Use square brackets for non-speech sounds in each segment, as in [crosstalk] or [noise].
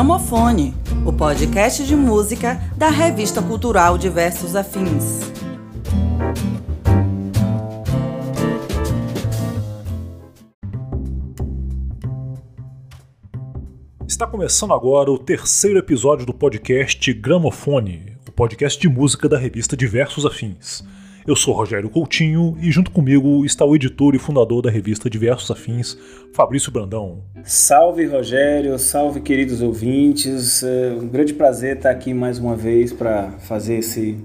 Gramofone, o podcast de música da revista cultural Diversos Afins. Está começando agora o terceiro episódio do podcast Gramofone, o podcast de música da revista Diversos Afins. Eu sou Rogério Coutinho e junto comigo está o editor e fundador da revista Diversos Afins, Fabrício Brandão. Salve Rogério, salve queridos ouvintes. É um grande prazer estar aqui mais uma vez para fazer esse,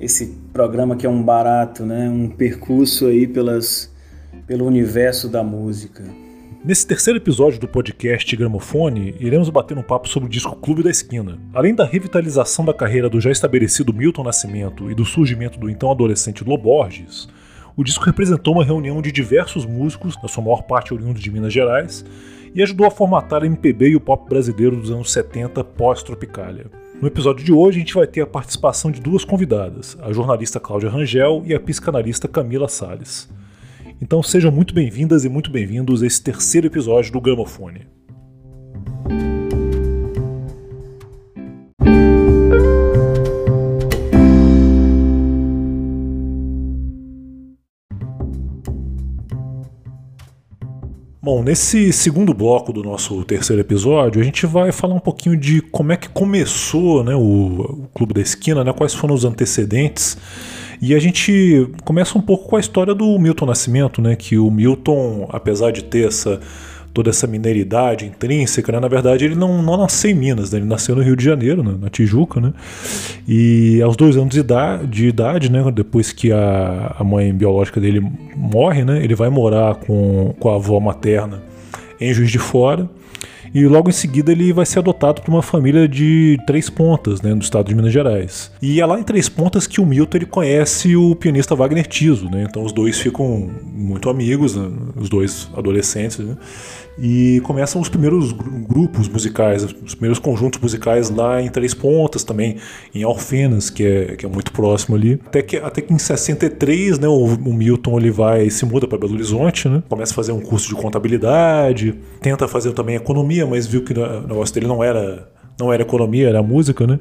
esse programa que é um barato, né? um percurso aí pelas, pelo universo da música. Nesse terceiro episódio do podcast Gramofone, iremos bater um papo sobre o disco Clube da Esquina. Além da revitalização da carreira do já estabelecido Milton Nascimento e do surgimento do então adolescente Loborges, o disco representou uma reunião de diversos músicos, na sua maior parte oriundos de Minas Gerais, e ajudou a formatar a MPB e o pop brasileiro dos anos 70 pós-Tropicália. No episódio de hoje, a gente vai ter a participação de duas convidadas, a jornalista Cláudia Rangel e a psicanalista Camila Salles. Então sejam muito bem-vindas e muito bem-vindos a esse terceiro episódio do Gramofone. Bom, nesse segundo bloco do nosso terceiro episódio, a gente vai falar um pouquinho de como é que começou né, o, o Clube da Esquina, né, quais foram os antecedentes e a gente começa um pouco com a história do Milton Nascimento, né? Que o Milton, apesar de ter essa toda essa mineridade intrínseca, né? na verdade ele não, não nasceu em Minas, né? ele nasceu no Rio de Janeiro, né? na Tijuca, né? e aos dois anos de idade, de idade né? depois que a, a mãe biológica dele morre, né? ele vai morar com, com a avó materna em Juiz de Fora, e logo em seguida ele vai ser adotado por uma família de Três Pontas, né, do estado de Minas Gerais. E é lá em Três Pontas que o Milton ele conhece o pianista Wagner Tiso, né, então os dois ficam muito amigos, né, os dois adolescentes, né, e começam os primeiros grupos musicais, os primeiros conjuntos musicais lá em Três Pontas também, em Alfenas, que é, que é muito próximo ali. Até que, até que em 63, né, o, o Milton ele vai se muda para Belo Horizonte, né, começa a fazer um curso de contabilidade, tenta fazer também economia, mas viu que o negócio dele não era não era economia, era música, né?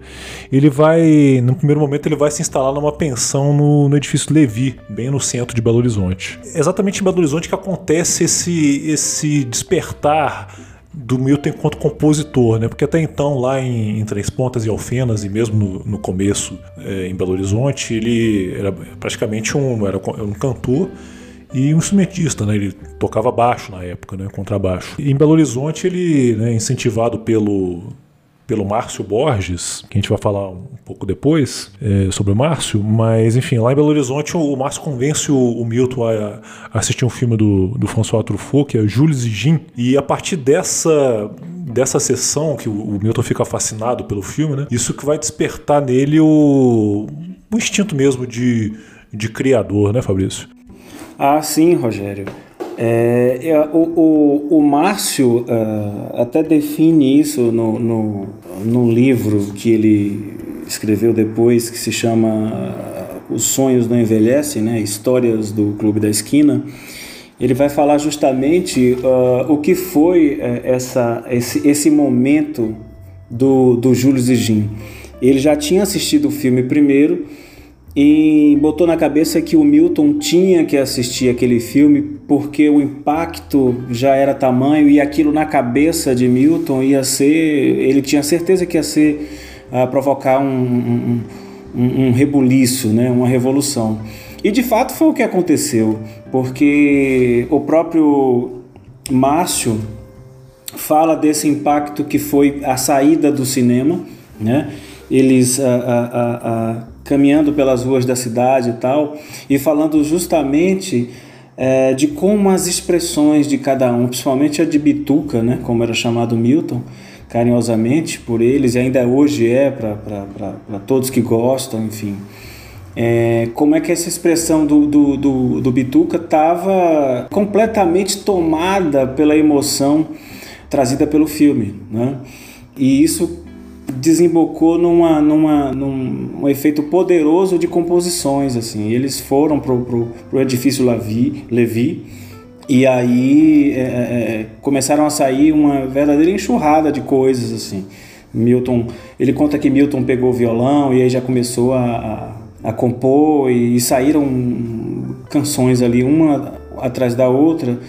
Ele vai, no primeiro momento, ele vai se instalar numa pensão no, no edifício Levi, bem no centro de Belo Horizonte. É exatamente em Belo Horizonte que acontece esse, esse despertar do Milton enquanto compositor, né? Porque até então, lá em, em Três Pontas e Alfenas, e mesmo no, no começo é, em Belo Horizonte, ele era praticamente um, era um cantor e um instrumentista, né? Ele tocava baixo na época, né? Contrabaixo. E em Belo Horizonte ele, né, incentivado pelo pelo Márcio Borges, que a gente vai falar um pouco depois é, sobre o Márcio, mas enfim, lá em Belo Horizonte o Márcio convence o, o Milton a, a, assistir um filme do, do François Truffaut, que é Jules e Jean, e a partir dessa dessa sessão que o, o Milton fica fascinado pelo filme, né? Isso que vai despertar nele o, o instinto mesmo de, de criador, né, Fabrício? Ah, sim, Rogério. É, é, o, o, o Márcio uh, até define isso no, no, no, livro que ele escreveu depois, que se chama uh, Os Sonhos Não Envelhecem, né? Histórias do Clube da Esquina. Ele vai falar justamente uh, o que foi essa, esse, esse momento do, do Júlio Zigin. Ele já tinha assistido o filme primeiro e botou na cabeça que o Milton tinha que assistir aquele filme porque o impacto já era tamanho e aquilo na cabeça de Milton ia ser, ele tinha certeza que ia ser uh, provocar um, um, um, um rebuliço, né, uma revolução. E de fato foi o que aconteceu, porque o próprio Márcio fala desse impacto que foi a saída do cinema, né? Eles uh, uh, caminhando pelas ruas da cidade e tal, e falando justamente é, de como as expressões de cada um, principalmente a de Bituca, né, como era chamado Milton, carinhosamente por eles, e ainda hoje é para todos que gostam, enfim. É, como é que essa expressão do, do, do, do Bituca estava completamente tomada pela emoção trazida pelo filme. Né? E isso desembocou numa, numa, num um efeito poderoso de composições. assim. Eles foram pro, pro edifício Levi, Levi e aí é, é, é, começaram a sair uma verdadeira enxurrada de coisas assim. Milton, ele conta que Milton pegou o violão e aí já começou a, a, a compor e, e saíram canções ali uma atrás da outra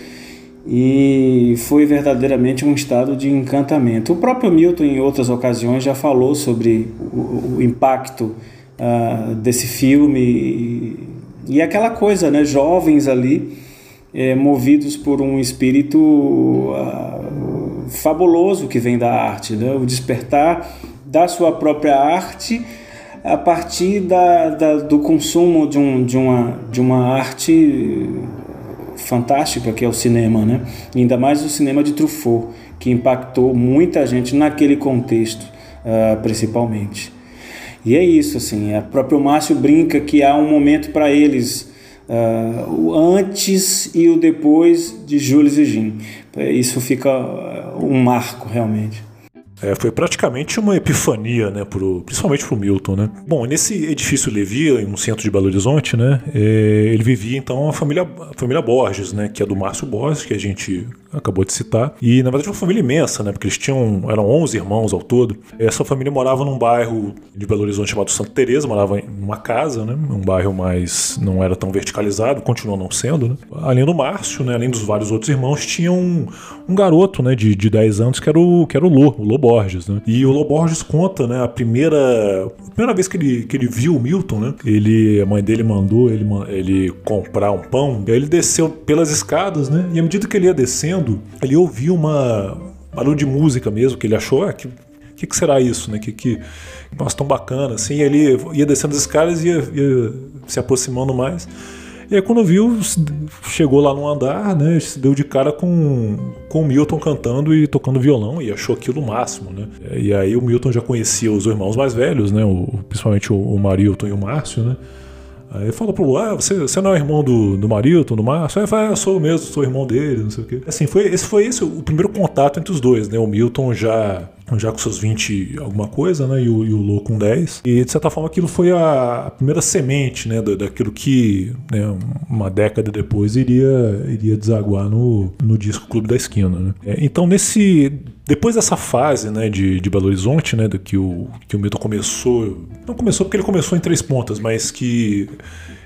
e foi verdadeiramente um estado de encantamento. O próprio Milton, em outras ocasiões, já falou sobre o, o impacto uh, desse filme e, e, aquela coisa, né? Jovens ali, é, movidos por um espírito uh, fabuloso que vem da arte, né? O despertar da sua própria arte a partir da, da, do consumo de, um, de, uma, de uma arte fantástica que é o cinema, né? Ainda mais o cinema de Truffaut, que impactou muita gente naquele contexto, uh, principalmente. E é isso, assim, o próprio Márcio brinca que há um momento para eles, uh, o antes e o depois de Jules e Jim. Isso fica um marco, realmente. É, foi praticamente uma epifania, né, pro, principalmente para o Milton, né. Bom, nesse edifício Levi, em um centro de Belo Horizonte, né, é, ele vivia então a família, a família Borges, né, que é do Márcio Borges, que a gente acabou de citar. E na verdade uma família imensa, né? Porque eles tinham eram 11 irmãos ao todo. Essa família morava num bairro de Belo Horizonte chamado Santa Teresa, morava em uma casa, né? Um bairro mais não era tão verticalizado, continuou não sendo, né? Além do Márcio, né, além dos vários outros irmãos, tinha um, um garoto, né, de, de 10 anos que era o que era o Lô, o Lô Borges, né? E o Lô Borges conta, né, a primeira a primeira vez que ele, que ele viu o Milton, né? Ele a mãe dele mandou ele ele comprar um pão, e aí ele desceu pelas escadas, né? E à medida que ele ia descendo ele ouviu uma barulho de música mesmo, que ele achou, ah, que que, que será isso, né? Que, que nossa, tão bacana, assim. Ele ia descendo as escadas e ia, ia, se aproximando mais. E aí quando viu, chegou lá no andar, né? Se deu de cara com, com o Milton cantando e tocando violão e achou aquilo o máximo, né? E aí o Milton já conhecia os irmãos mais velhos, né? O, principalmente o, o Marilton e o Márcio, né? Aí fala pro ah, você, você não é irmão do, do Marilton, do Márcio? Aí fala, ah, eu sou mesmo, sou irmão dele, não sei o quê. Assim, foi, esse foi esse o primeiro contato entre os dois, né? O Milton já já com seus 20 alguma coisa, né? E o, e o Lô com 10. E de certa forma aquilo foi a, a primeira semente, né? daquilo que né, uma década depois iria, iria desaguar no, no disco Clube da Esquina, né? É, então nesse... Depois dessa fase né, de, de Belo Horizonte, né, do que o, que o Milton começou... Não começou porque ele começou em Três Pontas, mas que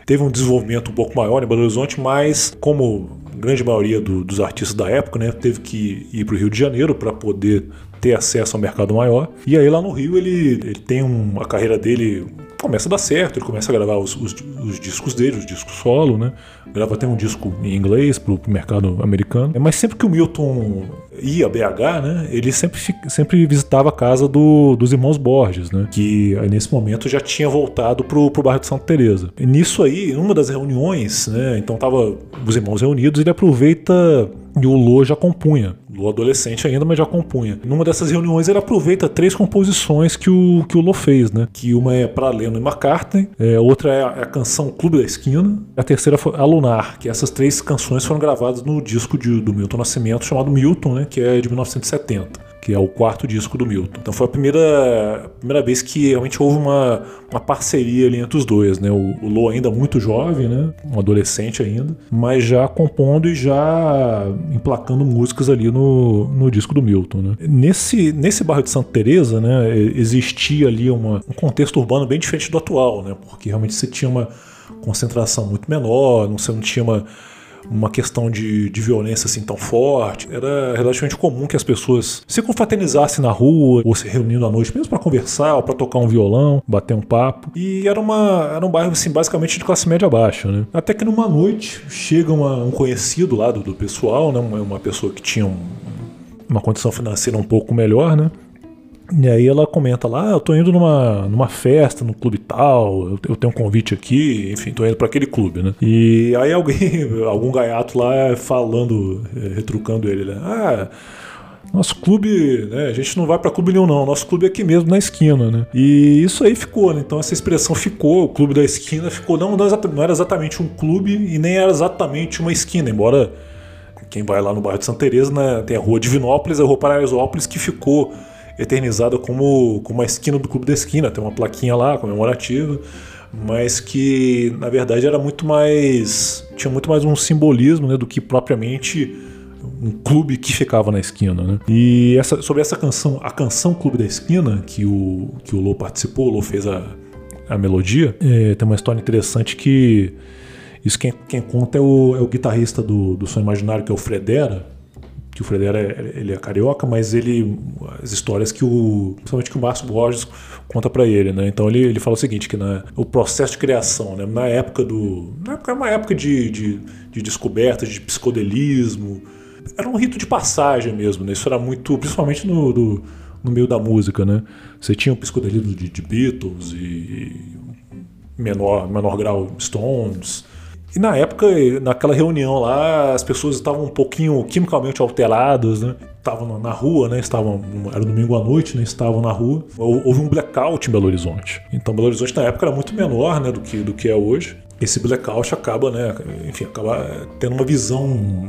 teve um desenvolvimento um pouco maior em Belo Horizonte, mas como grande maioria do, dos artistas da época, né, teve que ir para o Rio de Janeiro para poder ter acesso ao mercado maior. E aí lá no Rio ele, ele tem uma carreira dele começa a dar certo, ele começa a gravar os, os, os, discos dele, os discos solo, né? Grava até um disco em inglês pro mercado americano. Mas sempre que o Milton ia a BH, né? Ele sempre, sempre visitava a casa do, dos irmãos Borges, né? Que nesse momento já tinha voltado pro, pro bairro de Santa Teresa. E nisso aí, numa das reuniões, né? Então tava os irmãos reunidos, ele aproveita e o Lô já compunha. Lô adolescente ainda, mas já compunha. Numa dessas reuniões ele aproveita três composições que o, que o Lô fez, né? Que uma é para Lennon e McCartney, é, outra é a, é a, canção Clube da Esquina, a terceira foi a Lunar, que essas três canções foram gravadas no disco de, do Milton Nascimento chamado Milton, né? Que é de 1970 que é o quarto disco do Milton. Então foi a primeira, primeira vez que realmente houve uma, uma parceria ali entre os dois, né? O, o Lo ainda muito jovem, né? Um adolescente ainda, mas já compondo e já emplacando músicas ali no, no disco do Milton, né? Nesse, nesse bairro de Santa Teresa, né? Existia ali uma, um contexto urbano bem diferente do atual, né? Porque realmente você tinha uma concentração muito menor, você não tinha uma uma questão de, de violência assim tão forte. Era relativamente comum que as pessoas se confraternizassem na rua ou se reunindo à noite, mesmo para conversar ou para tocar um violão, bater um papo. E era, uma, era um bairro assim, basicamente de classe média baixa, né? Até que numa noite chega uma, um conhecido lá do, do pessoal, né? Uma, uma pessoa que tinha um, uma condição financeira um pouco melhor, né? E aí ela comenta lá, ah, eu tô indo numa, numa festa, no clube tal, eu, eu tenho um convite aqui, enfim, tô indo para aquele clube, né? E aí alguém, [laughs] algum gaiato lá falando, eh, retrucando ele, né? Ah, nosso clube, né, a gente não vai para clube nenhum não, nosso clube é aqui mesmo na esquina, né? E isso aí ficou, né? Então essa expressão ficou, o clube da esquina ficou, não, não era exatamente um clube e nem era exatamente uma esquina, embora quem vai lá no bairro de Santa Teresa, né, tem a rua Divinópolis, a rua Paraisópolis que ficou eternizada como, como uma esquina do Clube da Esquina, tem uma plaquinha lá comemorativa, mas que na verdade era muito mais. tinha muito mais um simbolismo né, do que propriamente um clube que ficava na esquina, né? E essa, sobre essa canção, a canção Clube da Esquina, que o, que o Lô participou, o Lô fez a, a melodia, é, tem uma história interessante que isso quem, quem conta é o, é o guitarrista do, do Som Imaginário, que é o Fredera, que o Fredera é, ele é carioca, mas ele as histórias que o principalmente que o Márcio Borges conta para ele, né? Então ele, ele fala o seguinte que na, o processo de criação, né? Na época do na época uma época de, de, de descoberta, de psicodelismo, era um rito de passagem mesmo, né? Isso era muito, principalmente no, do, no meio da música, né? Você tinha o psicodelismo de, de Beatles e menor menor grau Stones e na época, naquela reunião lá, as pessoas estavam um pouquinho quimicamente alteradas, né? Estavam na rua, né? Estavam, era domingo à noite, né? Estavam na rua. Houve um blackout em Belo Horizonte. Então Belo Horizonte na época era muito menor, né? Do que, do que é hoje. Esse blackout acaba, né? Enfim, acaba tendo uma visão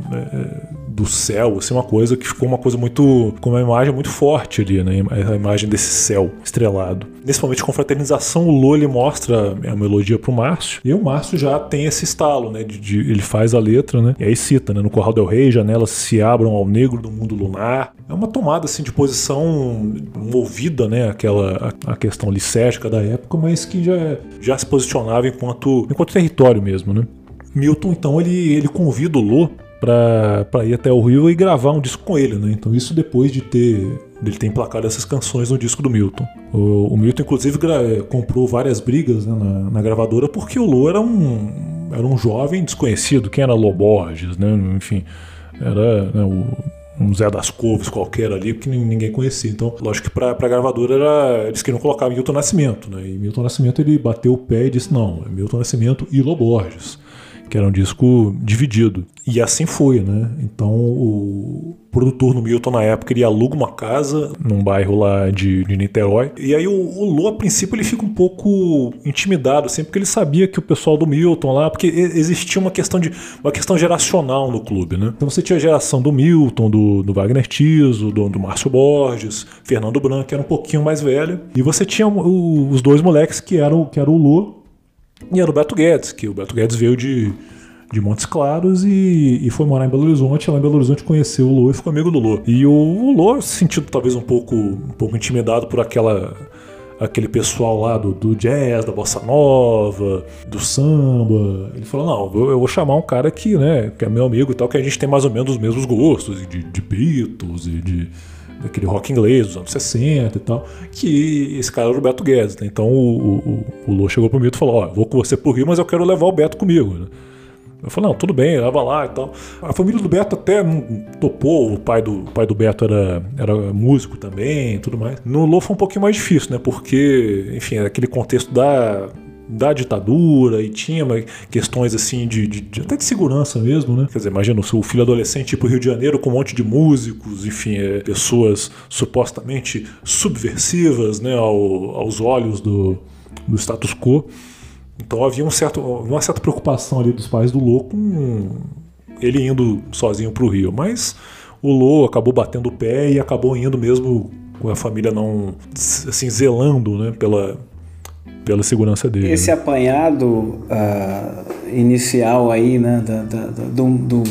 né, do céu, assim, uma coisa que ficou uma coisa muito. com uma imagem muito forte ali, né? A imagem desse céu estrelado. Nesse momento de confraternização, o Lô mostra a melodia pro Márcio, e o Márcio já tem esse estalo, né? De, de, ele faz a letra, né? E aí cita, né? No Corral del Rei, janelas se abram ao negro do mundo lunar. É uma tomada, assim, de posição movida, né? Aquela a, a questão licérgica da época, mas que já, já se posicionava enquanto, enquanto território mesmo, né? Milton, então, ele, ele convida o Lô para ir até o Rio e gravar um disco com ele, né? Então isso depois de ter dele ter emplacado essas canções no disco do Milton. O, o Milton inclusive comprou várias brigas né, na, na, gravadora porque o Lô era um era um jovem desconhecido, quem era Lô Borges, né? Enfim, era né, o, um Zé das Couves qualquer ali, que ninguém conhecia. Então, lógico que para a gravadora era, eles queriam colocar Milton Nascimento, né? E Milton Nascimento ele bateu o pé e disse: não, é Milton Nascimento e Lô Borges que era um disco dividido. E assim foi, né? Então o produtor no Milton na época ele aluga uma casa num bairro lá de, de Niterói. E aí o, o Lô, a princípio, ele fica um pouco intimidado, assim, porque ele sabia que o pessoal do Milton lá, porque existia uma questão de uma questão geracional no clube, né? Então você tinha a geração do Milton, do, do Wagner Tiso, do, do Márcio Borges, Fernando Branco, que era um pouquinho mais velho. E você tinha o, os dois moleques que eram, que era o Lô e era o Beto Guedes, que o Beto Guedes veio de, de Montes Claros e, e foi morar em Belo Horizonte. Lá em Belo Horizonte conheceu o Lô e ficou amigo do Lô. E o, o Lô, sentindo talvez um pouco, um pouco intimidado por aquela aquele pessoal lá do, do, jazz, da bossa nova, do samba. Ele falou: não, eu, eu, vou chamar um cara que, né, que é meu amigo e tal, que a gente tem mais ou menos os mesmos gostos, de, de Beatles e de daquele rock inglês dos anos 60 e tal, que esse cara era o Beto Guedes. Né? Então o, o, o Lô chegou pro Milton e falou: Ó, vou com você pro Rio, mas eu quero levar o Beto comigo. Né? Eu falei, não, tudo bem, leva lá e tal. A família do Beto até topou, o pai do, o pai do Beto era, era músico também tudo mais. No Lô foi um pouquinho mais difícil, né? Porque, enfim, aquele contexto da, da ditadura e tinha questões assim de, de, de, até de segurança mesmo, né? Quer dizer, imagina o seu filho adolescente pro Rio de Janeiro com um monte de músicos, enfim, é, pessoas supostamente subversivas, né, ao, aos olhos do, do status quo. Então havia um certo, uma certa preocupação ali dos pais do Lô com ele indo sozinho pro Rio, mas o Lô acabou batendo o pé e acabou indo mesmo com a família não assim zelando, né, pela pela segurança dele. Esse né? apanhado uh, inicial aí, né, da, da, da, do, do,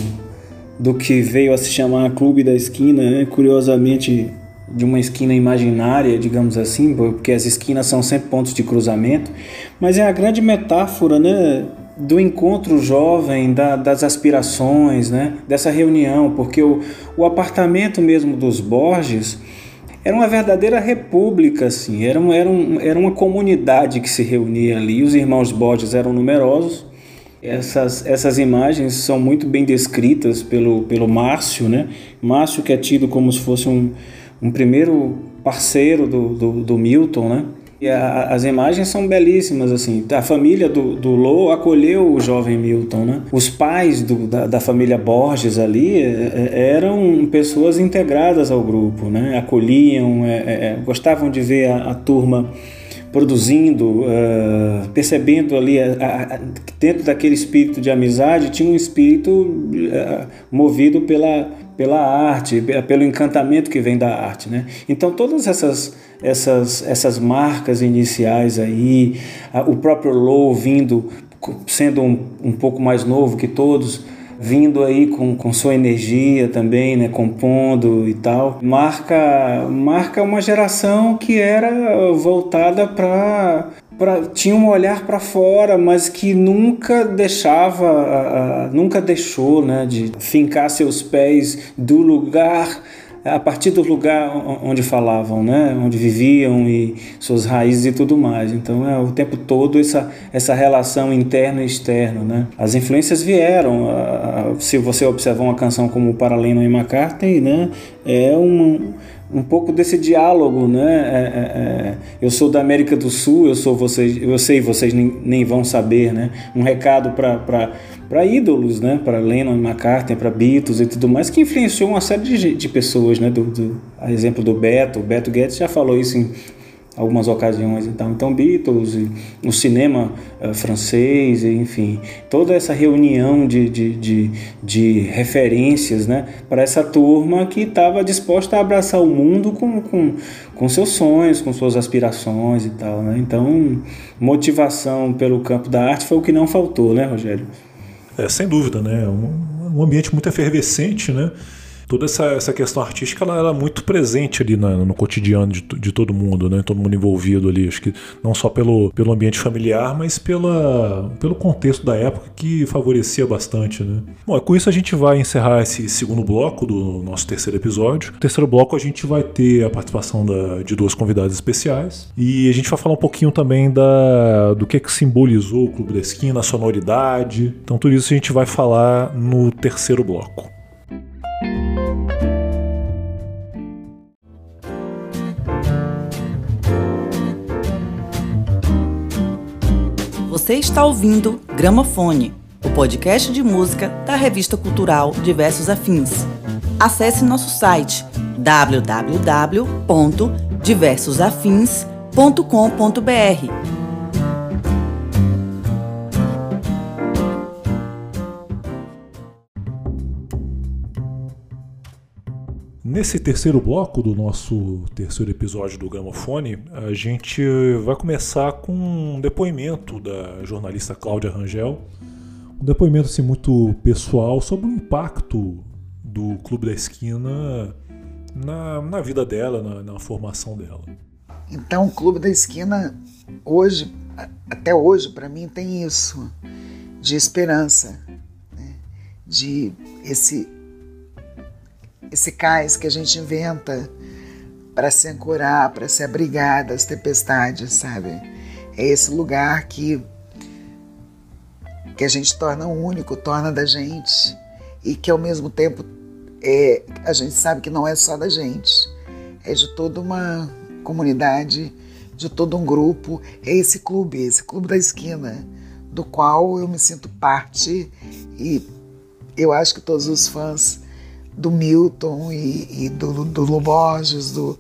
do, que veio a se chamar Clube da Esquina, né, curiosamente de uma esquina imaginária, digamos assim, porque as esquinas são sempre pontos de cruzamento, mas é a grande metáfora, né, do encontro jovem, da, das aspirações, né, dessa reunião, porque o, o apartamento mesmo dos Borges era uma verdadeira república, assim, era, era, um, era uma comunidade que se reunia ali, os irmãos Borges eram numerosos, essas, essas imagens são muito bem descritas pelo, pelo Márcio, né? Márcio que é tido como se fosse um, um primeiro parceiro do, do, do Milton, né? E a, as imagens são belíssimas, assim. A família do, do acolheu o jovem Milton, né? Os pais do, da, da, família Borges ali é, é, eram pessoas integradas ao grupo, né? Acolhiam, é, é, é gostavam de ver a, a turma produzindo, uh, percebendo ali, a, a, dentro daquele espírito de amizade, tinha um espírito uh, movido pela, pela arte, pelo encantamento que vem da arte. Né? Então, todas essas essas, essas marcas iniciais aí, o próprio Low vindo, sendo um, um pouco mais novo que todos, vindo aí com, com sua energia também, né, compondo e tal, marca marca uma geração que era voltada para Pra, tinha um olhar para fora, mas que nunca deixava, nunca deixou né, de fincar seus pés do lugar a partir do lugar onde falavam, né, onde viviam e suas raízes e tudo mais. Então é o tempo todo essa essa relação interna e externa, né. As influências vieram. Se você observar uma canção como Para Lennon e McCartney, né, é um um pouco desse diálogo, né? É, é, é, eu sou da América do Sul, eu sou vocês, eu sei, vocês nem, nem vão saber, né? Um recado para ídolos, né? Para Lennon, McCartney, para Beatles e tudo mais, que influenciou uma série de, de pessoas, né? Do, do, a exemplo do Beto, o Beto Guedes já falou isso em algumas ocasiões. Então, então Beatles, o cinema uh, francês, enfim, toda essa reunião de, de, de, de referências né, para essa turma que estava disposta a abraçar o mundo com, com, com seus sonhos, com suas aspirações e tal. Né? Então, motivação pelo campo da arte foi o que não faltou, né, Rogério? É, sem dúvida, né? Um, um ambiente muito efervescente, né? Toda essa, essa questão artística ela era muito presente ali no cotidiano de, de todo mundo, né? Todo mundo envolvido ali. Acho que não só pelo, pelo ambiente familiar, mas pela, pelo contexto da época que favorecia bastante, né? Bom, com isso a gente vai encerrar esse segundo bloco do nosso terceiro episódio. No terceiro bloco a gente vai ter a participação da, de duas convidadas especiais e a gente vai falar um pouquinho também da, do que, que simbolizou o Clube da Esquina, a sonoridade. Então tudo isso a gente vai falar no terceiro bloco. Você está ouvindo Gramofone, o podcast de música da revista cultural Diversos Afins. Acesse nosso site www.diversosafins.com.br Nesse terceiro bloco do nosso terceiro episódio do Gramofone, a gente vai começar com um depoimento da jornalista Cláudia Rangel, um depoimento assim, muito pessoal sobre o impacto do Clube da Esquina na, na vida dela, na, na formação dela. Então, o Clube da Esquina, hoje, até hoje, para mim, tem isso, de esperança, né? de esse esse cais que a gente inventa para se ancorar, para se abrigar das tempestades, sabe? É esse lugar que que a gente torna único, torna da gente e que ao mesmo tempo é, a gente sabe que não é só da gente, é de toda uma comunidade, de todo um grupo. É esse clube, esse clube da esquina, do qual eu me sinto parte e eu acho que todos os fãs do Milton e, e do, do Lu Borges, do,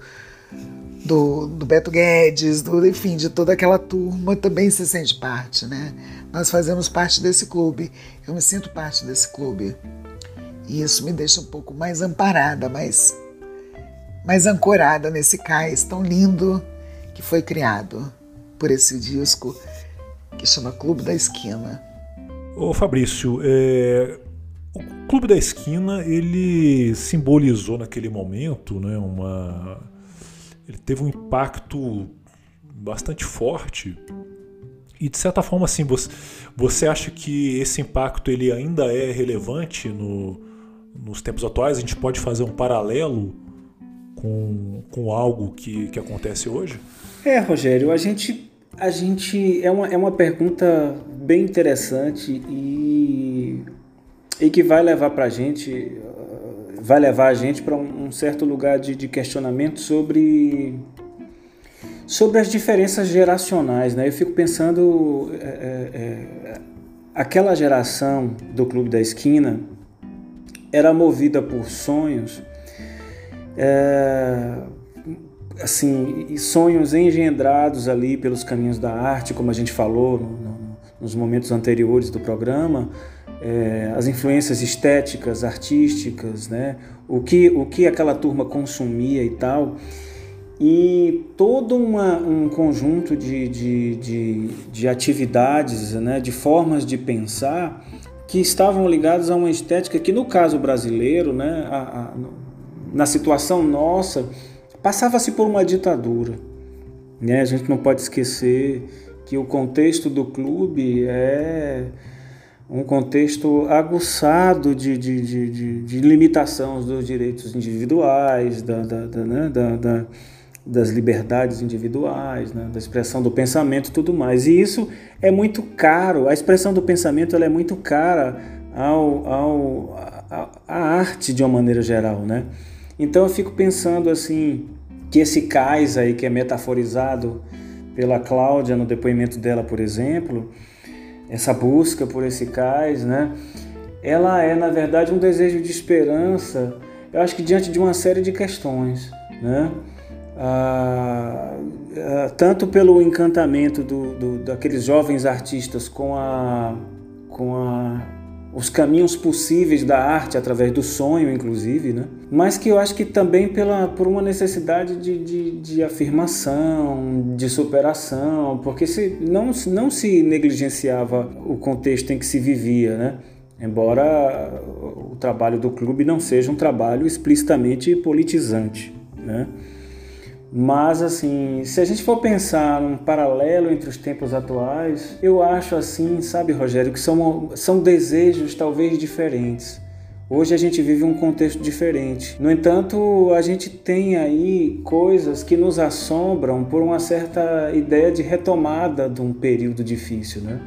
do, do, Beto Guedes, do, enfim, de toda aquela turma também se sente parte, né? Nós fazemos parte desse clube, eu me sinto parte desse clube. E isso me deixa um pouco mais amparada, mais, mais ancorada nesse cais tão lindo que foi criado por esse disco que chama Clube da Esquina. Ô Fabrício, é, o Clube da Esquina, ele simbolizou naquele momento, né, uma ele teve um impacto bastante forte. E de certa forma assim, você, você acha que esse impacto ele ainda é relevante no, nos tempos atuais? A gente pode fazer um paralelo com, com algo que, que acontece hoje? É, Rogério, a gente a gente é uma, é uma pergunta bem interessante e e que vai levar para gente, vai levar a gente para um, um, certo lugar de, de, questionamento sobre sobre as diferenças geracionais, né? Eu fico pensando é, é, é, aquela geração do Clube da Esquina era movida por sonhos, é, assim, sonhos engendrados ali pelos caminhos da arte, como a gente falou no, no, nos momentos anteriores do programa é, as influências estéticas, artísticas, né? o, que, o que aquela turma consumia e tal. E todo uma, um conjunto de, de, de, de atividades, né? de formas de pensar que estavam ligados a uma estética que, no caso brasileiro, né, a, a, na situação nossa, passava-se por uma ditadura. Né? A gente não pode esquecer que o contexto do clube é um contexto aguçado de, de, de, de, de limitação dos direitos individuais, da, da, da, né? da, da das liberdades individuais, né? da expressão do pensamento e tudo mais. E isso é muito caro, a expressão do pensamento ela é muito cara ao, ao, à, à arte de uma maneira geral. Né? Então eu fico pensando assim, que esse cais aí que é metaforizado pela Cláudia no depoimento dela, por exemplo, essa busca por esse cais, né? Ela é, na verdade, um desejo de esperança, eu acho que diante de uma série de questões, né? Ah, ah, tanto pelo encantamento do, do, daqueles jovens artistas com a, com a os caminhos possíveis da arte através do sonho, inclusive, né? mas que eu acho que também pela, por uma necessidade de, de, de afirmação, de superação, porque se, não, não se negligenciava o contexto em que se vivia, né? embora o trabalho do clube não seja um trabalho explicitamente politizante. Né? Mas assim, se a gente for pensar um paralelo entre os tempos atuais, eu acho assim, sabe, Rogério, que são, são desejos talvez diferentes. Hoje a gente vive um contexto diferente. No entanto, a gente tem aí coisas que nos assombram por uma certa ideia de retomada de um período difícil, né?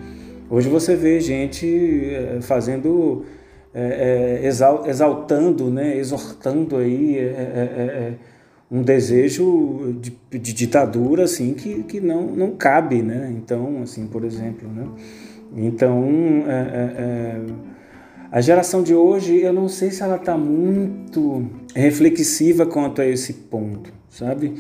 Hoje você vê gente eh, fazendo, é, é, exaltando, né, exortando aí é, um desejo de, de, ditadura assim que, que não, não cabe, né? Então, assim, por exemplo, né? Então, é, é, é, a geração de hoje, eu não sei se ela está muito reflexiva quanto a esse ponto, sabe?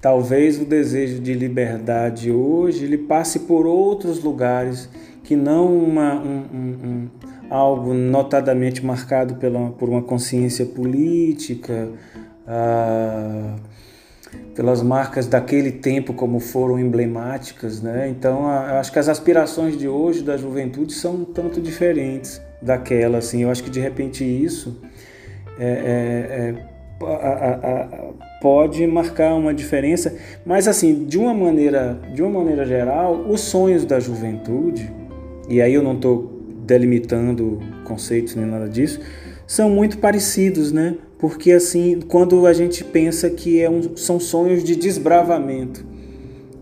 Talvez o desejo de liberdade hoje ele passe por outros lugares que não uma, um, um, um, algo notadamente marcado pela, por uma consciência política, ah, pelas marcas daquele tempo como foram emblemáticas, né? Então, a, acho que as aspirações de hoje da juventude são tanto diferentes daquela, assim. Eu acho que de repente isso é, é, é, a, a, pode marcar uma diferença, mas assim, de uma maneira, de uma maneira geral, os sonhos da juventude, e aí eu não estou delimitando conceitos nem nada disso, são muito parecidos, né? Porque assim, quando a gente pensa que é um, são sonhos de desbravamento,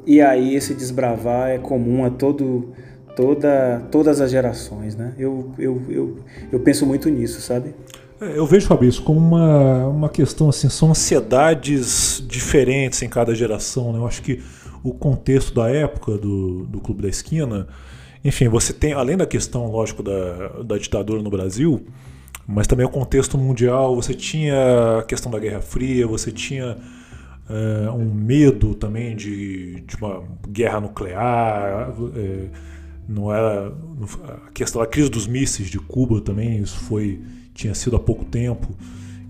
e aí esse desbravar é comum a todo, toda, todas as gerações, né? Eu, eu, eu, eu penso muito nisso, sabe? É, eu vejo, Fabrício, como uma, uma questão assim, são ansiedades diferentes em cada geração, né? Eu acho que o contexto da época do, do Clube da Esquina, enfim, você tem, além da questão, lógico, da, da ditadura no Brasil, mas também o contexto mundial. Você tinha a questão da Guerra Fria, você tinha é, um medo também de, de uma guerra nuclear. É, não era a questão da crise dos mísseis de Cuba também, isso foi tinha sido há pouco tempo.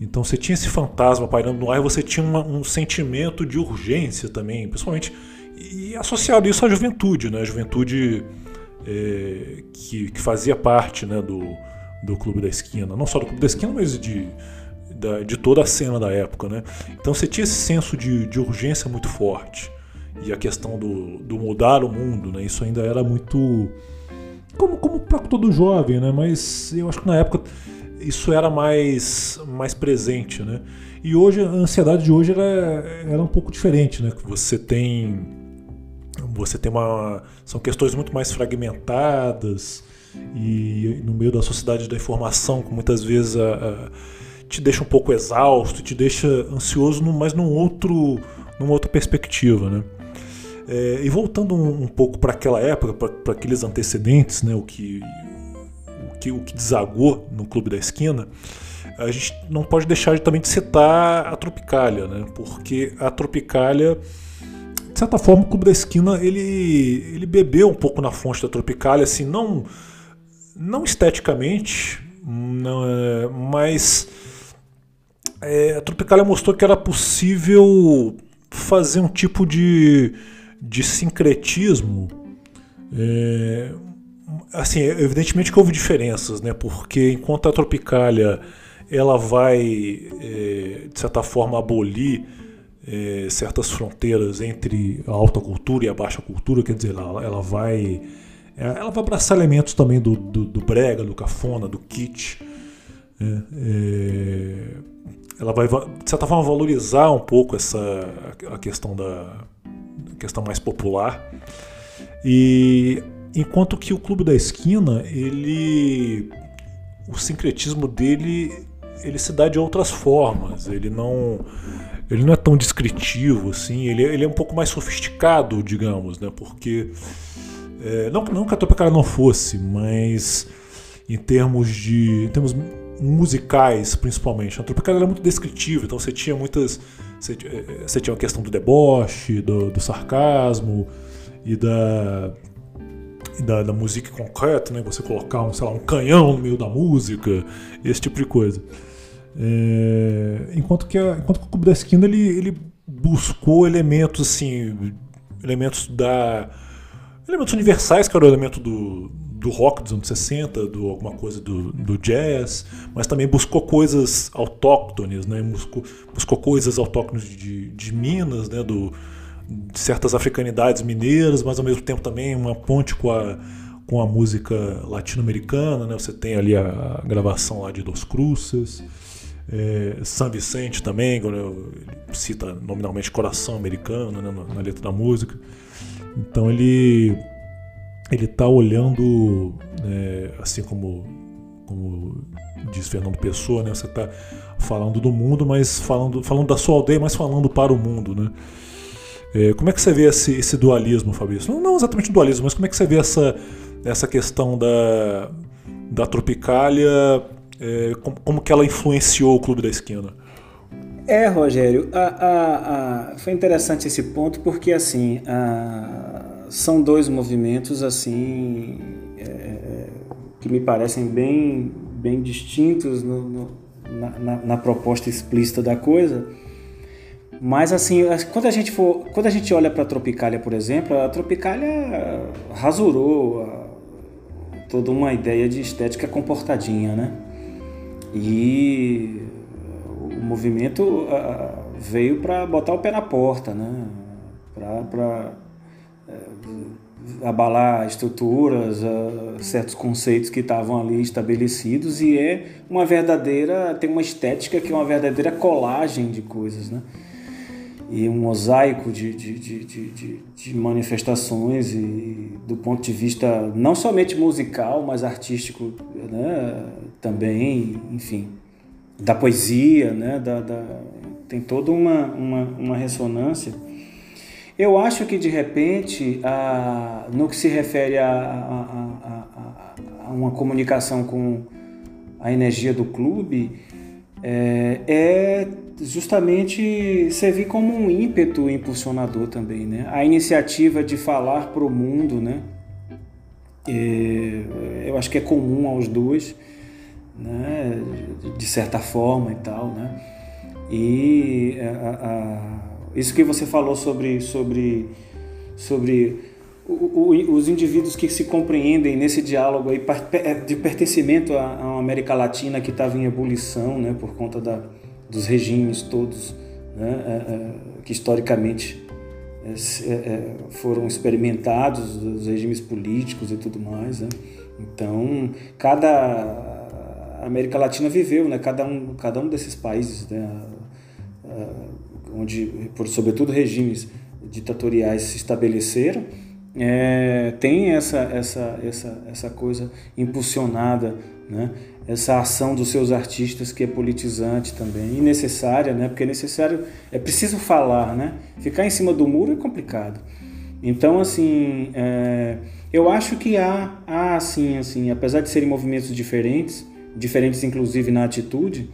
Então você tinha esse fantasma pairando no ar e você tinha uma, um sentimento de urgência também, principalmente e associado isso à juventude, né? A juventude é, que, que, fazia parte né, do, do Clube da Esquina. Não só do Clube da Esquina, mas de, de toda a cena da época. Né? Então você tinha esse senso de, de urgência muito forte. E a questão do, do mudar o mundo, né? isso ainda era muito. Como, como para todo jovem, né? mas eu acho que na época isso era mais, mais presente. Né? E hoje, a ansiedade de hoje era, era um pouco diferente. Né? Você tem. Você tem uma. São questões muito mais fragmentadas e no meio da sociedade da informação, que muitas vezes a, a, te deixa um pouco exausto, te deixa ansioso, mas num outro, numa outra perspectiva, né? É, e voltando um, um pouco para aquela época, para aqueles antecedentes, né, o, que, o, que, o que desagou no Clube da Esquina, a gente não pode deixar de, também de citar a Tropicália, né, porque a Tropicália, de certa forma, o Clube da Esquina ele, ele bebeu um pouco na fonte da Tropicália, assim, não não esteticamente, não, é, mas é, a Tropicália mostrou que era possível fazer um tipo de, de sincretismo é, assim, evidentemente que houve diferenças, né? Porque enquanto a Tropicália ela vai, é, de certa forma, abolir é, certas fronteiras entre a alta cultura e a baixa cultura, quer dizer, ela, ela vai ela vai abraçar elementos também do, do, do brega, do cafona, do kit. Né? É, ela vai, de certa forma, valorizar um pouco essa a questão da a questão mais popular. E enquanto que o Clube da Esquina, ele o sincretismo dele ele se dá de outras formas. Ele não ele não é tão descritivo assim, ele, ele é um pouco mais sofisticado, digamos, né? Porque é, não, não que a Tropicália não fosse, mas em termos de. Em termos musicais, principalmente. A Tropicália era muito descritiva, então você tinha muitas. Você, é, você tinha a questão do deboche, do, do sarcasmo e da, da, da, música concreta, né? Você colocar um, sei lá, um canhão no meio da música, esse tipo de coisa. É, enquanto, que a, enquanto que o Clube da Esquina ele, ele buscou elementos assim, elementos da elementos universais, que era o elemento do, do rock dos anos 60, do alguma coisa do, do jazz, mas também buscou coisas autóctones, né? buscou, buscou coisas autóctones de, de Minas, né? do, de certas africanidades mineiras, mas ao mesmo tempo também uma ponte com a, com a música latino-americana. Né? Você tem ali a, a gravação lá de Dos Cruces. É, San Vicente também, quando cita nominalmente coração americano né, na, na letra da música. Então ele ele está olhando, né, assim como, como diz Fernando Pessoa, né, você está falando do mundo, mas falando, falando da sua aldeia, mas falando para o mundo, né? É, como é que você vê esse, esse dualismo, Fabrício? Não, não, exatamente dualismo, mas como é que você vê essa, essa questão da, da Tropicália, é, como, como que ela influenciou o Clube da Esquina? É, Rogério, a, a, a, foi interessante esse ponto porque assim são dois movimentos assim é, que me parecem bem, bem distintos no, no, na, na, proposta explícita da coisa. Mas assim, quando a gente for, quando a gente olha para a Tropicália, por exemplo, a Tropicália rasurou toda uma ideia de estética comportadinha, né? E movimento uh, veio para botar o pé na porta, né? para uh, abalar estruturas, uh, certos conceitos que estavam ali estabelecidos e é uma verdadeira, tem uma estética que é uma verdadeira colagem de coisas, né? e um mosaico de, de, de, de, de manifestações e do ponto de vista não somente musical, mas artístico né? também, enfim da poesia, né? Da, da, tem toda uma, uma, uma, ressonância. Eu acho que, de repente, a, no que se refere a, a, a, uma comunicação com a energia do clube, é, é, justamente servir como um ímpeto impulsionador também, né? A iniciativa de falar para o mundo, né? É, eu acho que é comum aos dois né, de certa forma e tal, né? E a, a, isso que você falou sobre sobre sobre o, o, os indivíduos que se compreendem nesse diálogo aí de pertencimento à, à América Latina que estava em ebulição, né, por conta da, dos regimes todos, né, é, é, que historicamente é, é, foram experimentados, os regimes políticos e tudo mais, né? Então, cada América Latina viveu, né? Cada um, cada um desses países, né? onde, por, sobretudo, regimes ditatoriais se estabeleceram, é, tem essa, essa, essa, essa coisa impulsionada, né? essa ação dos seus artistas que é politizante também e necessária, né? porque é necessário, é preciso falar, né? ficar em cima do muro é complicado. Então, assim, é, eu acho que há, há assim, assim, apesar de serem movimentos diferentes, diferentes inclusive na atitude,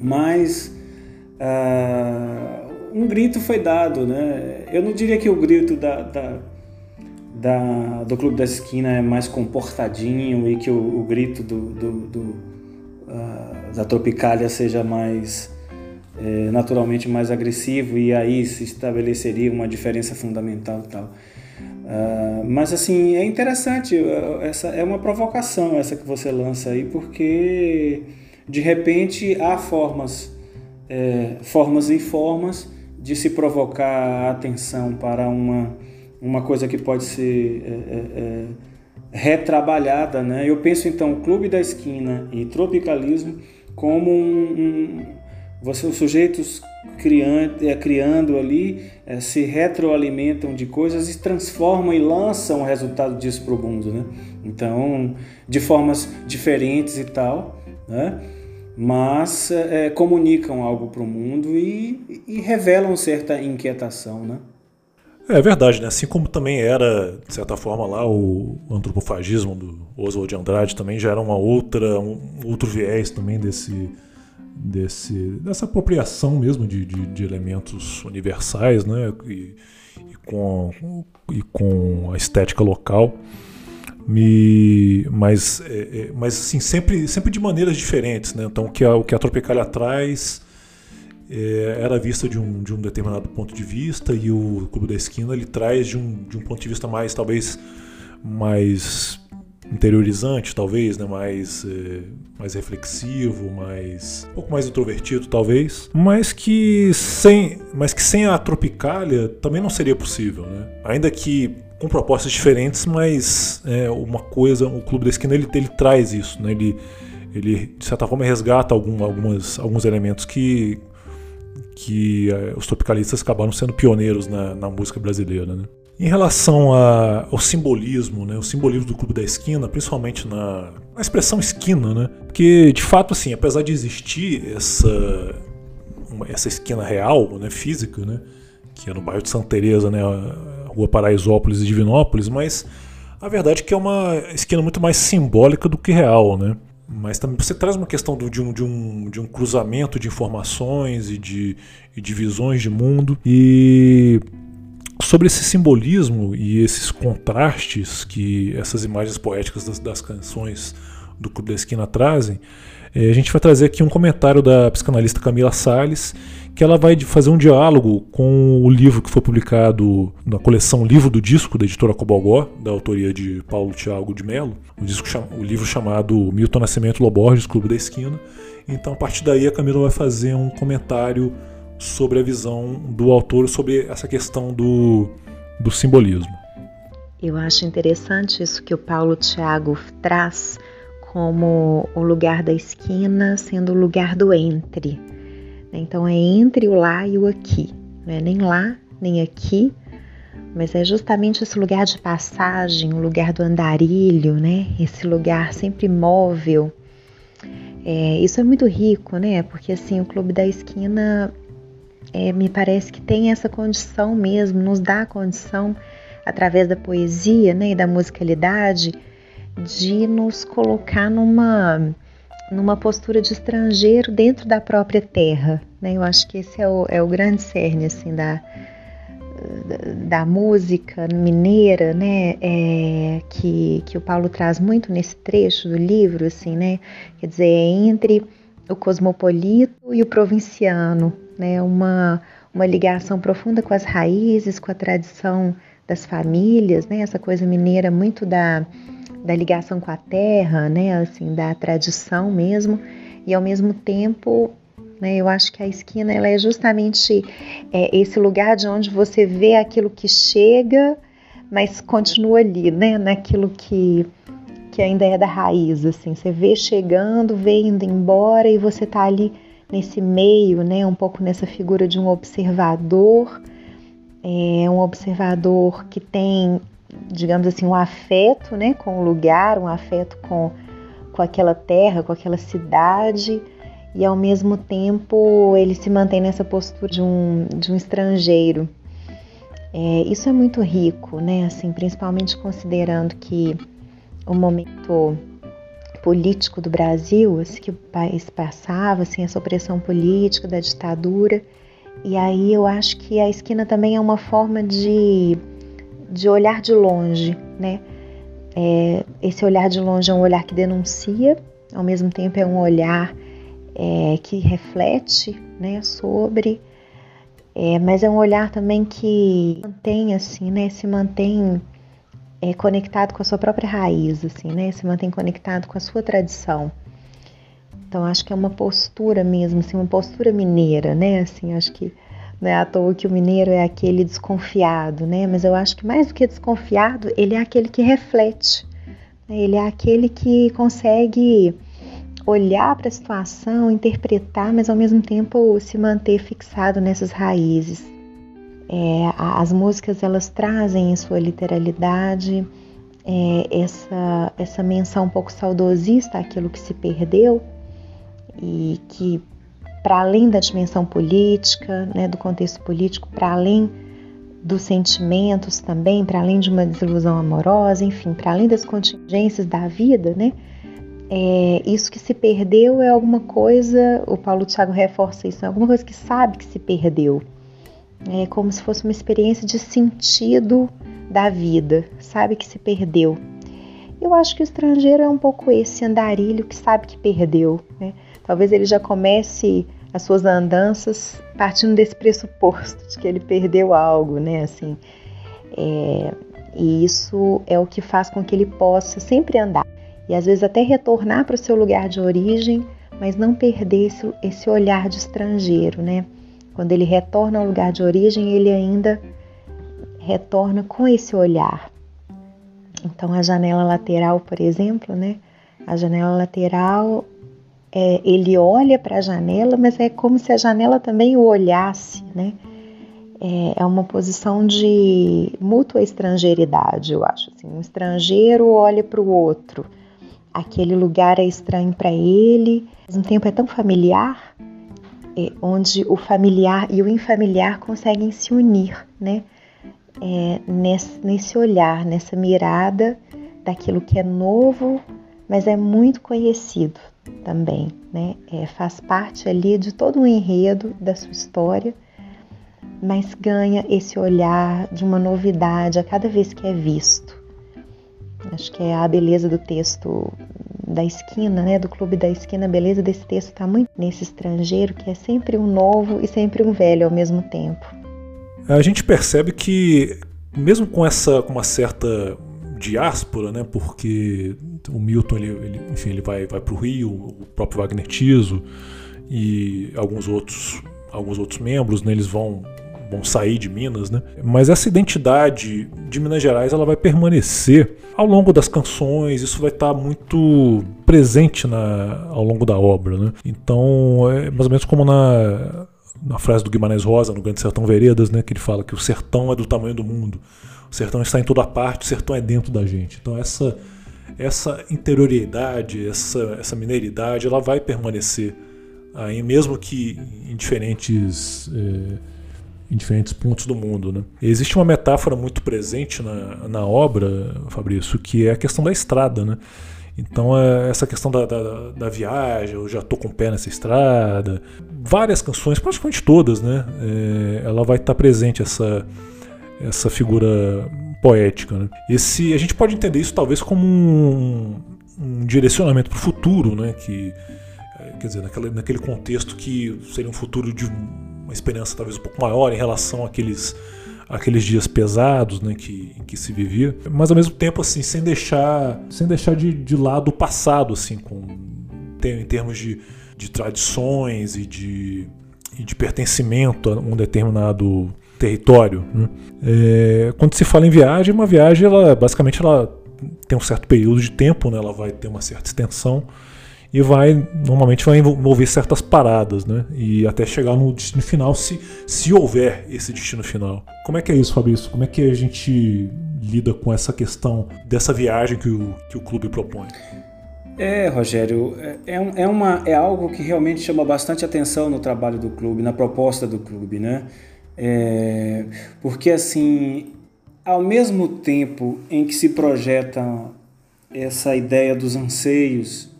mas uh, um grito foi dado, né? Eu não diria que o grito da, da, da do Clube da Esquina é mais comportadinho e que o, o grito do, do, do uh, da Tropicália seja mais é, naturalmente mais agressivo e aí se estabeleceria uma diferença fundamental tal. Uh, mas assim é interessante essa é uma provocação essa que você lança aí porque de repente há formas é, formas e formas de se provocar a atenção para uma uma coisa que pode ser é, é, é retrabalhada né? Eu penso então clube da esquina e tropicalismo como um, um você os sujeitos criando, é, criando ali, é, se retroalimentam de coisas e transformam e lançam o resultado disso para o mundo, né? Então, de formas diferentes e tal, né? Mas é, comunicam algo para o mundo e, e, revelam certa inquietação, né? É verdade, né? Assim como também era, de certa forma, lá o antropofagismo do Oswald de Andrade também já era uma outra, um outro viés também desse, desse, dessa apropriação mesmo de, de, de elementos universais, né? E, e, com, e com a estética local. Me, mas, é, é, mas assim, sempre, sempre de maneiras diferentes. Né? Então, o que a, o que a Tropicália traz é, era vista de um, de um determinado ponto de vista e o Clube da Esquina ele traz de um, de um ponto de vista mais, talvez, mais interiorizante, talvez, né? mais, é, mais reflexivo, mais um pouco mais introvertido, talvez, mas que sem, mas que sem a Tropicália também não seria possível, né? Ainda que com propostas diferentes, mas é, uma coisa, o Clube da Esquina ele, ele traz isso, né? Ele, ele de certa forma resgata algum, algumas, alguns elementos que que é, os tropicalistas acabaram sendo pioneiros na, na música brasileira, né? Em relação a, ao simbolismo, né, o simbolismo do Clube da Esquina, principalmente na, na, expressão esquina, né, porque de fato, assim, apesar de existir essa, uma, essa esquina real, né, física, né, que é no bairro de Santa Teresa, né, rua Paraisópolis e Divinópolis, mas a verdade é que é uma esquina muito mais simbólica do que real, né. Mas também você traz uma questão do, de, um, de, um, de um cruzamento de informações e de, e de visões de mundo. E sobre esse simbolismo e esses contrastes que essas imagens poéticas das, das canções do Clube da Esquina trazem, é, a gente vai trazer aqui um comentário da psicanalista Camila Salles, que ela vai fazer um diálogo com o livro que foi publicado na coleção Livro do Disco, da editora Cobogó, da autoria de Paulo Tiago de Mello, o, disco, o livro chamado Milton Nascimento Loborges, Clube da Esquina. Então, a partir daí, a Camila vai fazer um comentário sobre a visão do autor sobre essa questão do, do simbolismo. Eu acho interessante isso que o Paulo Tiago traz como o lugar da esquina sendo o lugar do entre. Então é entre o lá e o aqui, não é nem lá nem aqui, mas é justamente esse lugar de passagem, o lugar do andarilho, né? Esse lugar sempre móvel. É, isso é muito rico, né? Porque assim o Clube da Esquina é, me parece que tem essa condição mesmo, nos dá a condição, através da poesia né, e da musicalidade, de nos colocar numa, numa postura de estrangeiro dentro da própria terra. Né? Eu acho que esse é o, é o grande cerne assim, da, da música mineira, né, é, que, que o Paulo traz muito nesse trecho do livro, assim, né, quer dizer, é entre o cosmopolito e o provinciano, né? uma, uma ligação profunda com as raízes, com a tradição das famílias, né? essa coisa mineira muito da, da ligação com a terra, né? assim, da tradição mesmo, e ao mesmo tempo né? eu acho que a esquina ela é justamente é, esse lugar de onde você vê aquilo que chega, mas continua ali, né? naquilo que, que ainda é da raiz, assim, você vê chegando, vê indo embora e você tá ali nesse meio, né, um pouco nessa figura de um observador, é um observador que tem, digamos assim, um afeto, né, com o lugar, um afeto com, com aquela terra, com aquela cidade, e ao mesmo tempo ele se mantém nessa postura de um, de um estrangeiro. É, isso é muito rico, né, assim, principalmente considerando que o momento político do Brasil, assim, que o país passava, assim, essa opressão política da ditadura. E aí eu acho que a esquina também é uma forma de, de olhar de longe, né? É, esse olhar de longe é um olhar que denuncia, ao mesmo tempo é um olhar é, que reflete, né, sobre, é, mas é um olhar também que mantém assim, né, se mantém é conectado com a sua própria raiz, assim, né? Se mantém conectado com a sua tradição. Então acho que é uma postura mesmo, assim, uma postura mineira, né? Assim, acho que não é à toa que o mineiro é aquele desconfiado, né? Mas eu acho que mais do que desconfiado, ele é aquele que reflete. Né? Ele é aquele que consegue olhar para a situação, interpretar, mas ao mesmo tempo se manter fixado nessas raízes. É, as músicas elas trazem em sua literalidade é, essa, essa menção um pouco saudosista àquilo que se perdeu e que para além da dimensão política, né, do contexto político, para além dos sentimentos também, para além de uma desilusão amorosa, enfim, para além das contingências da vida, né, é, isso que se perdeu é alguma coisa, o Paulo Thiago reforça isso, é alguma coisa que sabe que se perdeu. É como se fosse uma experiência de sentido da vida, sabe que se perdeu. Eu acho que o estrangeiro é um pouco esse andarilho que sabe que perdeu, né? Talvez ele já comece as suas andanças partindo desse pressuposto de que ele perdeu algo, né? Assim, é, e isso é o que faz com que ele possa sempre andar e às vezes até retornar para o seu lugar de origem, mas não perder esse, esse olhar de estrangeiro, né? Quando ele retorna ao lugar de origem, ele ainda retorna com esse olhar. Então, a janela lateral, por exemplo, né? A janela lateral é, ele olha para a janela, mas é como se a janela também o olhasse, né? É, é uma posição de mútua estrangeiridade, eu acho. Assim. Um estrangeiro olha para o outro, aquele lugar é estranho para ele, ao mesmo tempo é tão familiar, é, onde o familiar e o infamiliar conseguem se unir, né? É, nesse, nesse olhar, nessa mirada daquilo que é novo, mas é muito conhecido também, né? É, faz parte ali de todo o enredo da sua história, mas ganha esse olhar de uma novidade a cada vez que é visto. Acho que é a beleza do texto da esquina, né, do Clube da Esquina, a beleza desse texto está muito nesse estrangeiro que é sempre um novo e sempre um velho ao mesmo tempo. A gente percebe que mesmo com essa com uma certa diáspora, né? Porque o Milton, ele, ele enfim, ele vai, vai para o Rio, o próprio Wagner Tiso e alguns outros, alguns outros membros, né? Eles vão vão sair de Minas, né? Mas essa identidade de Minas Gerais ela vai permanecer ao longo das canções, isso vai estar muito presente na, ao longo da obra, né? Então, é mais ou menos como na, na frase do Guimarães Rosa, no Grande Sertão Veredas, né? Que ele fala que o sertão é do tamanho do mundo. O sertão está em toda parte, o sertão é dentro da gente. Então essa essa interioridade, essa essa mineiridade, ela vai permanecer aí mesmo que em diferentes é, em diferentes pontos do mundo. Né? Existe uma metáfora muito presente na, na obra, Fabrício, que é a questão da estrada. Né? Então, é essa questão da, da, da, viagem, eu já estou com o pé nessa estrada, várias canções, praticamente todas, né? É, ela vai estar presente, essa, essa figura poética. Né? Esse, a gente pode entender isso talvez como um, um direcionamento para o futuro, né? que, é, quer dizer, naquele, naquele contexto que seria um futuro de uma esperança talvez um pouco maior em relação àqueles, àqueles dias pesados né, que, que se vivia, mas ao mesmo tempo assim sem deixar, sem deixar de, de lado o passado, assim, com, em termos de, de tradições e de, e de pertencimento a um determinado território. Né? É, quando se fala em viagem, uma viagem, ela basicamente ela tem um certo período de tempo, né? ela vai ter uma certa extensão e vai normalmente vai envolver certas paradas, né? E até chegar no destino final, se, se houver esse destino final. Como é que é isso, Fabrício? Como é que a gente lida com essa questão dessa viagem que o, que o clube propõe? É, Rogério, é, é, é, uma, é algo que realmente chama bastante atenção no trabalho do clube, na proposta do clube, né? É, porque assim, ao mesmo tempo em que se projeta essa ideia dos anseios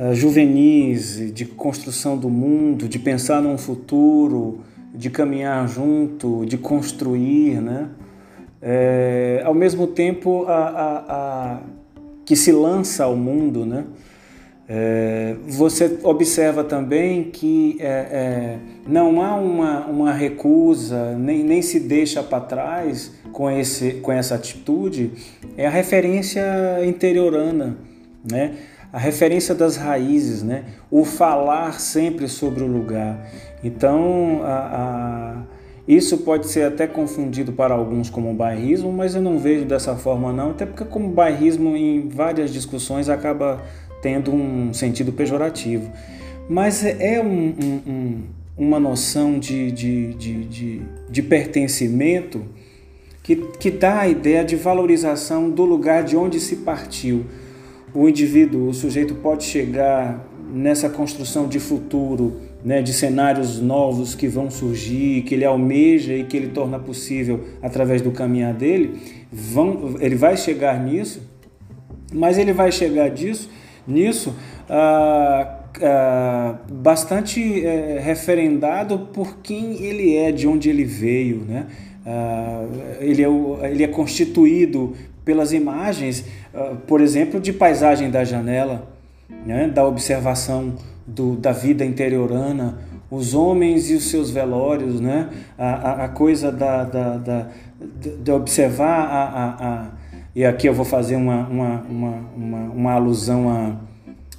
uh, juvenis de construção do mundo, de pensar num futuro, de caminhar junto, de construir, né? É, ao mesmo tempo a, a, a, que se lança ao mundo, né? É, você observa também que é, não há uma, uma recusa, nem, nem se deixa para trás com, esse, com essa atitude é a referência interiorana, né? A referência das raízes, né? o falar sempre sobre o lugar. Então, a, a, isso pode ser até confundido para alguns como bairrismo, mas eu não vejo dessa forma não, até porque como bairrismo em várias discussões acaba tendo um sentido pejorativo. Mas é um, um, um, uma noção de, de, de, de, de pertencimento que, que dá a ideia de valorização do lugar de onde se partiu. O indivíduo, o sujeito pode chegar nessa construção de futuro, né, de cenários novos que vão surgir, que ele almeja e que ele torna possível através do caminhar dele, vão, ele vai chegar nisso, mas ele vai chegar disso, nisso ah, ah, bastante é, referendado por quem ele é, de onde ele veio, né? Ah, ele, é, ele é constituído pelas imagens, ah, por exemplo, de paisagem da janela, né? da observação do, da vida interiorana, os homens e os seus velórios, né? a, a, a coisa da, da, da, de observar a, a, a, e aqui eu vou fazer uma, uma, uma, uma, uma alusão a,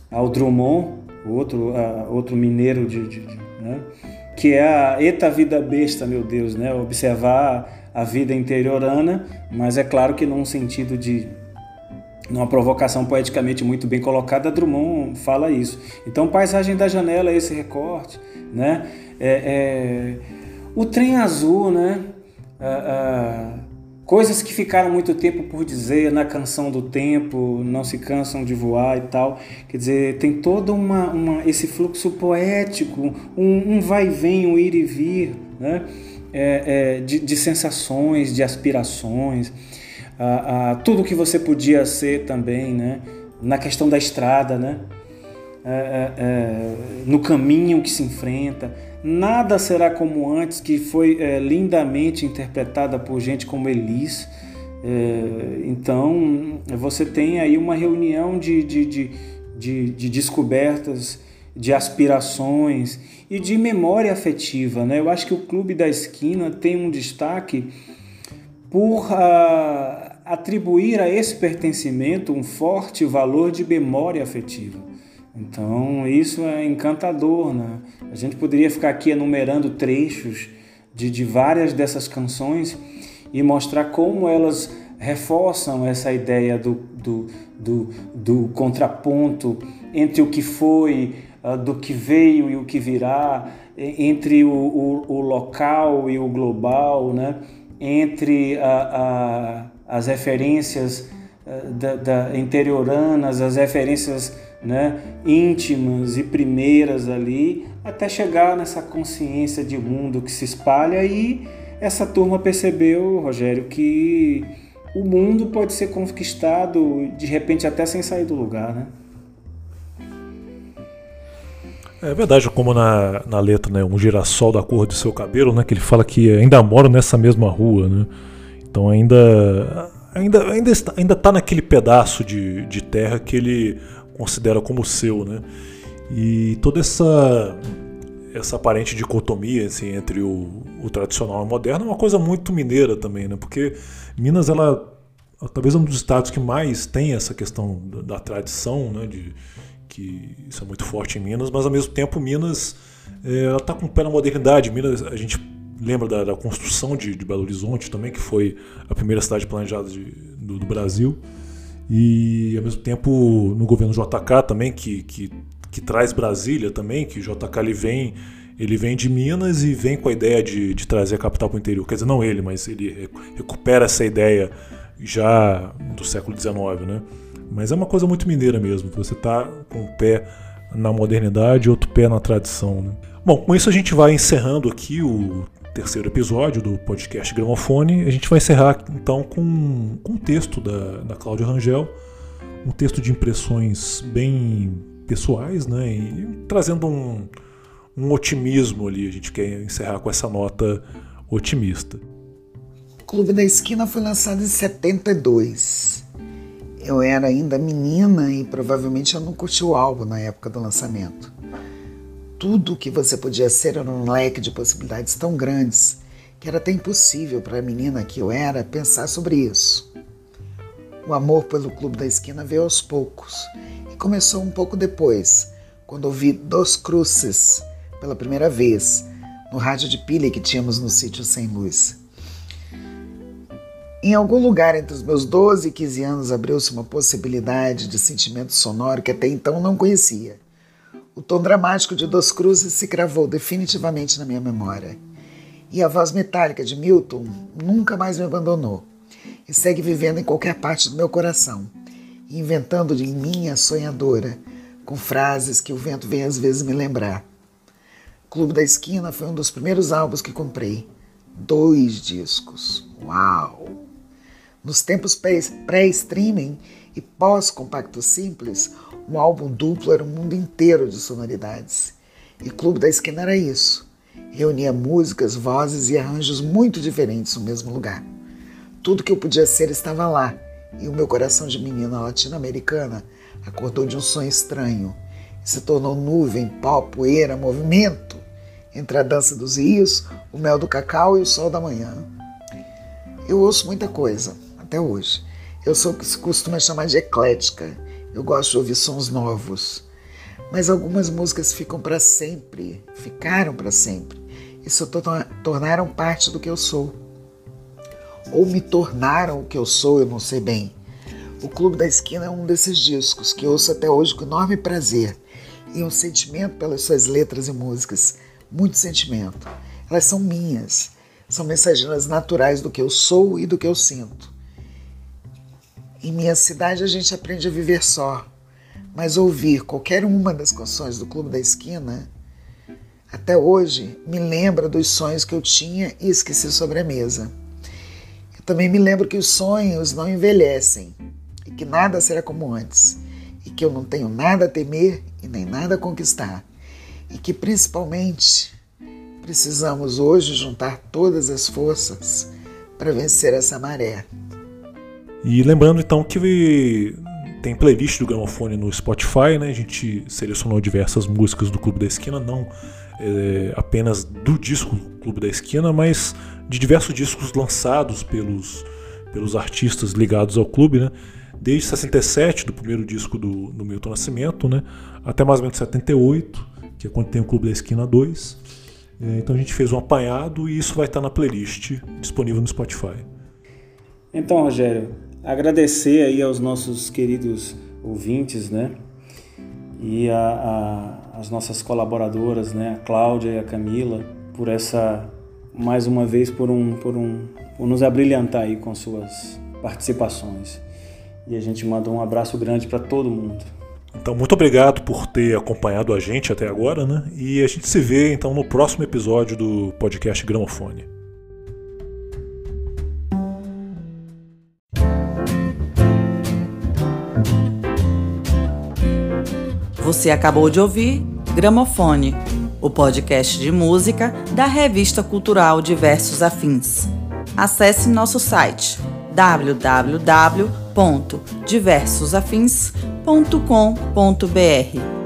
ao Drummond, outro, a, outro mineiro de, de, de né? que é a eta vida besta, meu Deus, né? observar a vida interiorana, mas é claro que num sentido de numa provocação poeticamente muito bem colocada, Drummond fala isso. Então, paisagem da janela é esse recorte, né? É, é, o trem azul, né? Ah, ah, coisas que ficaram muito tempo por dizer na canção do tempo, não se cansam de voar e tal. Quer dizer, tem todo uma, uma esse fluxo poético, um, um vai e vem, um ir e vir, né? É, é, de, de sensações, de aspirações a, a, tudo que você podia ser também, né? na questão da estrada, né? É, é, é, no caminho que se enfrenta. Nada será como antes, que foi é, lindamente interpretada por gente como Elis. Então, você tem aí uma reunião de, de, de, de, de descobertas, de aspirações e de memória afetiva. Né? Eu acho que o Clube da Esquina tem um destaque por uh, atribuir a esse pertencimento um forte valor de memória afetiva. Então, isso é encantador, né? A gente poderia ficar aqui enumerando trechos de, de várias dessas canções e mostrar como elas reforçam essa ideia do, do, do, do contraponto entre o que foi, uh, do que veio e o que virá, entre o, o, o local e o global, né? entre a, a, as referências da, da, interioranas, as referências né, íntimas e primeiras ali, até chegar nessa consciência de mundo que se espalha e essa turma percebeu, Rogério, que o mundo pode ser conquistado de repente até sem sair do lugar, né? É verdade, como na, na letra, né? Um girassol da cor do seu cabelo, né? Que ele fala que ainda mora nessa mesma rua, né? Então ainda ainda ainda está, ainda tá naquele pedaço de, de terra que ele considera como seu, né? E toda essa essa aparente dicotomia assim, entre o, o tradicional e o moderno é uma coisa muito mineira também, né? Porque Minas ela talvez é um dos estados que mais tem essa questão da, da tradição, né? De, que isso é muito forte em Minas, mas ao mesmo tempo Minas é, está com o pé na modernidade. Minas, a gente lembra da, da construção de, de, Belo Horizonte também, que foi a primeira cidade planejada de, do, do, Brasil. E ao mesmo tempo no governo JK também, que, que, que traz Brasília também, que JK ele vem, ele vem de Minas e vem com a ideia de, de trazer a capital para o interior. Quer dizer, não ele, mas ele recupera essa ideia já do século XIX, né? Mas é uma coisa muito mineira mesmo, que você tá com um pé na modernidade e outro pé na tradição. Né? Bom, com isso a gente vai encerrando aqui o terceiro episódio do podcast Gramofone. A gente vai encerrar então com, com um texto da, da Cláudia Rangel, um texto de impressões bem pessoais, né? E trazendo um, um otimismo ali. A gente quer encerrar com essa nota otimista. O Clube da Esquina foi lançado em 72 eu era ainda menina e provavelmente eu não curti o álbum na época do lançamento. Tudo que você podia ser era um leque de possibilidades tão grandes que era até impossível para a menina que eu era pensar sobre isso. O amor pelo Clube da Esquina veio aos poucos e começou um pouco depois, quando ouvi Dos Cruces pela primeira vez no rádio de pilha que tínhamos no sítio Sem Luz. Em algum lugar entre os meus 12 e 15 anos abriu-se uma possibilidade de sentimento sonoro que até então não conhecia. O tom dramático de Dos Cruzes se cravou definitivamente na minha memória. E a voz metálica de Milton nunca mais me abandonou e segue vivendo em qualquer parte do meu coração, inventando de mim a sonhadora, com frases que o vento vem às vezes me lembrar. Clube da Esquina foi um dos primeiros álbuns que comprei. Dois discos. Uau! Nos tempos pré-streaming e pós-compacto simples, um álbum duplo era um mundo inteiro de sonoridades. E Clube da Esquina era isso Reunia músicas, vozes e arranjos muito diferentes no mesmo lugar. Tudo que eu podia ser estava lá, e o meu coração de menina latino-americana acordou de um sonho estranho e se tornou nuvem, pó, poeira, movimento entre a dança dos rios, o mel do cacau e o sol da manhã. Eu ouço muita coisa, até hoje. Eu sou o que se costuma chamar de eclética. Eu gosto de ouvir sons novos. Mas algumas músicas ficam para sempre, ficaram para sempre e se tornaram parte do que eu sou. Ou me tornaram o que eu sou, eu não sei bem. O Clube da Esquina é um desses discos que ouço até hoje com enorme prazer e um sentimento pelas suas letras e músicas, muito sentimento. Elas são minhas, são mensageiras naturais do que eu sou e do que eu sinto. Em minha cidade a gente aprende a viver só, mas ouvir qualquer uma das canções do Clube da Esquina até hoje me lembra dos sonhos que eu tinha e esqueci sobre a mesa. Eu também me lembro que os sonhos não envelhecem e que nada será como antes, e que eu não tenho nada a temer e nem nada a conquistar, e que principalmente precisamos hoje juntar todas as forças para vencer essa maré. E lembrando então que tem playlist do gramofone no Spotify, né? A gente selecionou diversas músicas do Clube da Esquina, não é, apenas do disco Clube da Esquina, mas de diversos discos lançados pelos, pelos artistas ligados ao clube, né? Desde 67, do primeiro disco do, do Milton Nascimento, né? Até mais ou menos 78, que é quando tem o Clube da Esquina 2. É, então a gente fez um apanhado e isso vai estar na playlist disponível no Spotify. Então, Rogério, agradecer aí aos nossos queridos ouvintes, né? E a, a as nossas colaboradoras, né, a Cláudia e a Camila, por essa mais uma vez por um por um por nos abrilhantar aí com suas participações. E a gente manda um abraço grande para todo mundo. Então, muito obrigado por ter acompanhado a gente até agora, né? E a gente se vê então no próximo episódio do podcast Gramofone. Você acabou de ouvir Gramofone, o podcast de música da revista cultural Diversos Afins. Acesse nosso site www.diversosafins.com.br